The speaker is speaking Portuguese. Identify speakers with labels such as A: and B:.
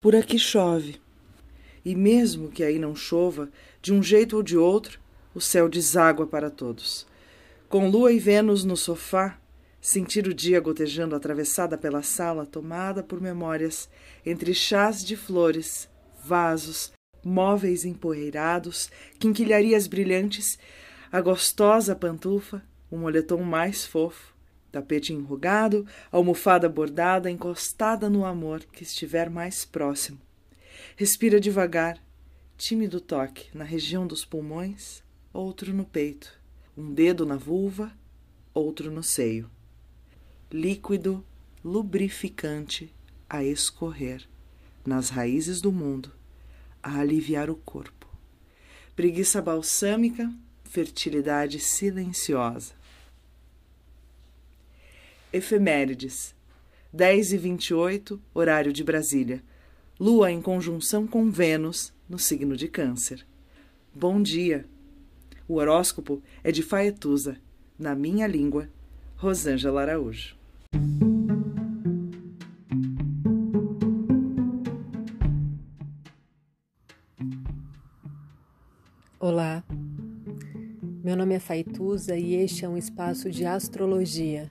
A: Por aqui chove. E mesmo que aí não chova, de um jeito ou de outro, o céu deságua para todos. Com lua e Vênus no sofá, sentir o dia gotejando atravessada pela sala, tomada por memórias, entre chás de flores, vasos, móveis empoeirados, quinquilharias brilhantes, a gostosa pantufa, o moletom mais fofo, tapete enrugado, almofada bordada encostada no amor que estiver mais próximo. Respira devagar, tímido toque na região dos pulmões, outro no peito, um dedo na vulva, outro no seio. Líquido, lubrificante a escorrer nas raízes do mundo, a aliviar o corpo. Preguiça balsâmica, fertilidade silenciosa. Efemérides. 10 e 28, horário de Brasília. Lua em conjunção com Vênus, no signo de Câncer. Bom dia! O horóscopo é de Faetusa, na minha língua, Rosângela Araújo.
B: Olá, meu nome é Faituza e este é um espaço de astrologia